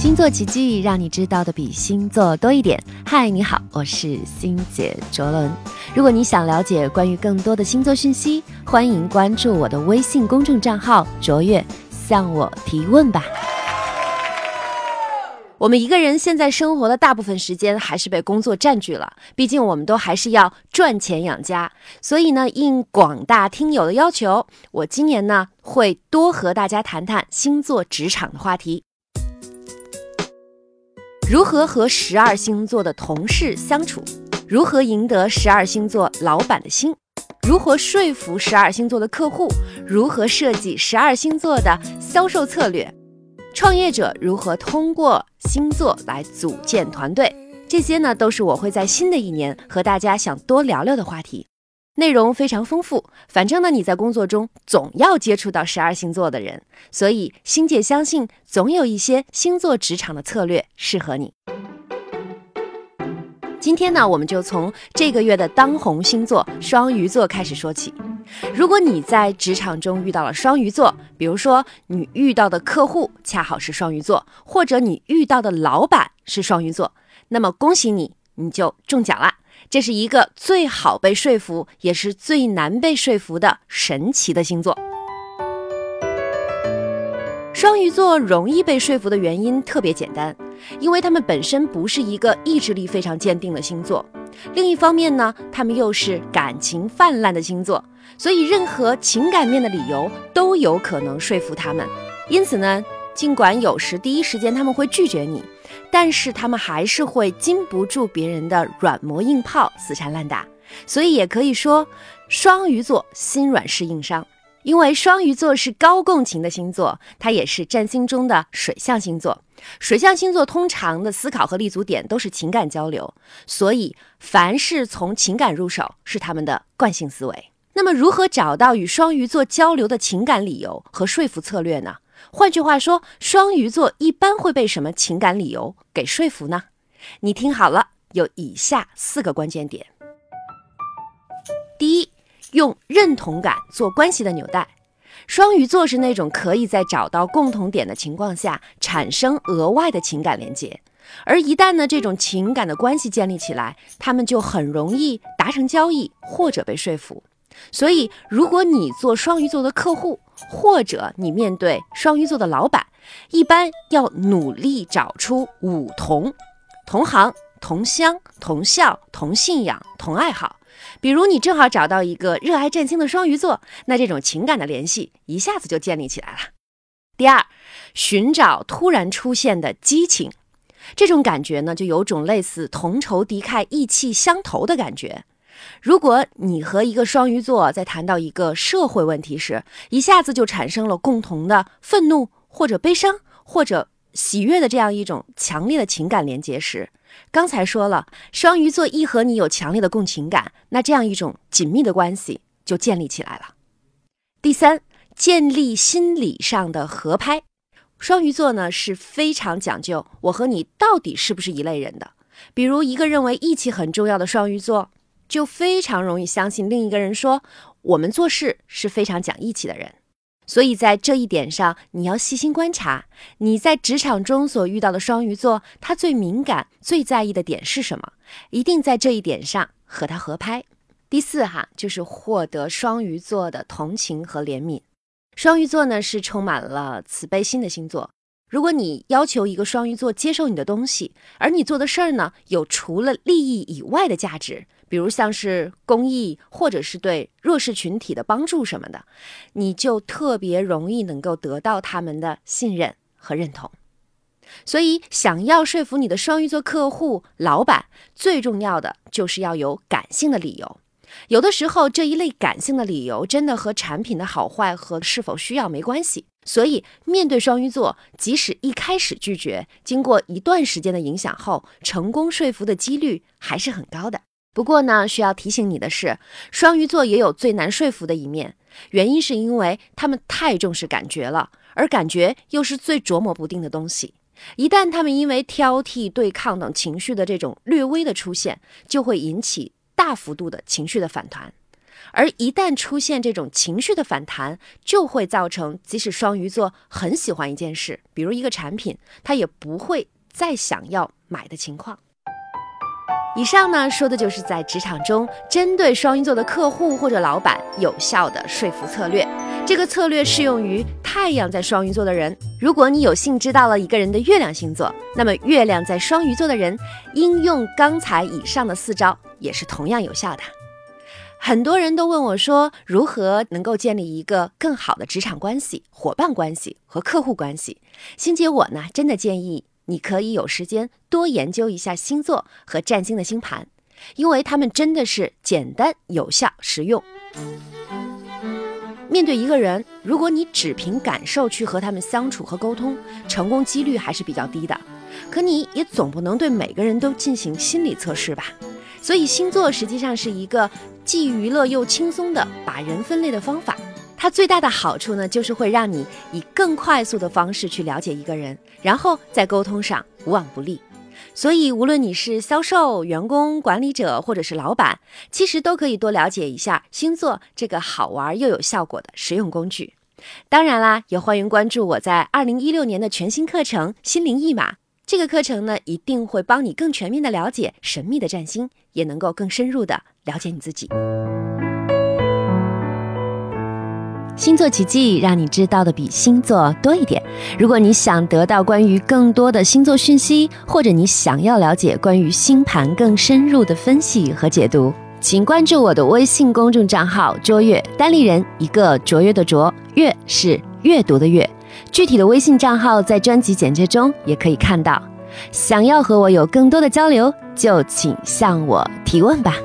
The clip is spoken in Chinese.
星座奇迹让你知道的比星座多一点。嗨，你好，我是星姐卓伦。如果你想了解关于更多的星座讯息，欢迎关注我的微信公众账号“卓越”，向我提问吧。我们一个人现在生活的大部分时间还是被工作占据了，毕竟我们都还是要赚钱养家。所以呢，应广大听友的要求，我今年呢会多和大家谈谈星座职场的话题。如何和十二星座的同事相处？如何赢得十二星座老板的心？如何说服十二星座的客户？如何设计十二星座的销售策略？创业者如何通过星座来组建团队？这些呢，都是我会在新的一年和大家想多聊聊的话题。内容非常丰富，反正呢，你在工作中总要接触到十二星座的人，所以星姐相信总有一些星座职场的策略适合你。今天呢，我们就从这个月的当红星座双鱼座开始说起。如果你在职场中遇到了双鱼座，比如说你遇到的客户恰好是双鱼座，或者你遇到的老板是双鱼座，那么恭喜你，你就中奖了。这是一个最好被说服，也是最难被说服的神奇的星座。双鱼座容易被说服的原因特别简单，因为他们本身不是一个意志力非常坚定的星座，另一方面呢，他们又是感情泛滥的星座，所以任何情感面的理由都有可能说服他们。因此呢，尽管有时第一时间他们会拒绝你。但是他们还是会经不住别人的软磨硬泡，死缠烂打，所以也可以说双鱼座心软是硬伤。因为双鱼座是高共情的星座，它也是占星中的水象星座。水象星座通常的思考和立足点都是情感交流，所以凡是从情感入手是他们的惯性思维。那么，如何找到与双鱼座交流的情感理由和说服策略呢？换句话说，双鱼座一般会被什么情感理由给说服呢？你听好了，有以下四个关键点。第一，用认同感做关系的纽带。双鱼座是那种可以在找到共同点的情况下产生额外的情感连接，而一旦呢这种情感的关系建立起来，他们就很容易达成交易或者被说服。所以，如果你做双鱼座的客户，或者你面对双鱼座的老板，一般要努力找出五同：同行、同乡、同校、同信仰、同爱好。比如，你正好找到一个热爱占星的双鱼座，那这种情感的联系一下子就建立起来了。第二，寻找突然出现的激情，这种感觉呢，就有种类似同仇敌忾、意气相投的感觉。如果你和一个双鱼座在谈到一个社会问题时，一下子就产生了共同的愤怒或者悲伤或者喜悦的这样一种强烈的情感连接时，刚才说了，双鱼座一和你有强烈的共情感，那这样一种紧密的关系就建立起来了。第三，建立心理上的合拍。双鱼座呢是非常讲究我和你到底是不是一类人的。比如一个认为义气很重要的双鱼座。就非常容易相信另一个人说我们做事是非常讲义气的人，所以在这一点上你要细心观察你在职场中所遇到的双鱼座，他最敏感、最在意的点是什么？一定在这一点上和他合拍。第四哈就是获得双鱼座的同情和怜悯。双鱼座呢是充满了慈悲心的星座。如果你要求一个双鱼座接受你的东西，而你做的事儿呢有除了利益以外的价值。比如像是公益，或者是对弱势群体的帮助什么的，你就特别容易能够得到他们的信任和认同。所以，想要说服你的双鱼座客户、老板，最重要的就是要有感性的理由。有的时候，这一类感性的理由真的和产品的好坏和是否需要没关系。所以，面对双鱼座，即使一开始拒绝，经过一段时间的影响后，成功说服的几率还是很高的。不过呢，需要提醒你的是，双鱼座也有最难说服的一面，原因是因为他们太重视感觉了，而感觉又是最琢磨不定的东西。一旦他们因为挑剔、对抗等情绪的这种略微的出现，就会引起大幅度的情绪的反弹。而一旦出现这种情绪的反弹，就会造成即使双鱼座很喜欢一件事，比如一个产品，他也不会再想要买的情况。以上呢说的就是在职场中针对双鱼座的客户或者老板有效的说服策略。这个策略适用于太阳在双鱼座的人。如果你有幸知道了一个人的月亮星座，那么月亮在双鱼座的人应用刚才以上的四招也是同样有效的。很多人都问我说，如何能够建立一个更好的职场关系、伙伴关系和客户关系？星姐我呢，真的建议你可以有时间多研究一下星座和占星的星盘，因为他们真的是简单、有效、实用。面对一个人，如果你只凭感受去和他们相处和沟通，成功几率还是比较低的。可你也总不能对每个人都进行心理测试吧？所以星座实际上是一个既娱乐又轻松的把人分类的方法。它最大的好处呢，就是会让你以更快速的方式去了解一个人，然后在沟通上无往不利。所以，无论你是销售、员工、管理者，或者是老板，其实都可以多了解一下星座这个好玩又有效果的实用工具。当然啦，也欢迎关注我在二零一六年的全新课程《心灵驿马》。这个课程呢，一定会帮你更全面的了解神秘的占星，也能够更深入的了解你自己。星座奇迹让你知道的比星座多一点。如果你想得到关于更多的星座讯息，或者你想要了解关于星盘更深入的分析和解读，请关注我的微信公众账号“卓越单立人”，一个卓越的卓，越是阅读的阅。具体的微信账号在专辑简介中也可以看到。想要和我有更多的交流，就请向我提问吧。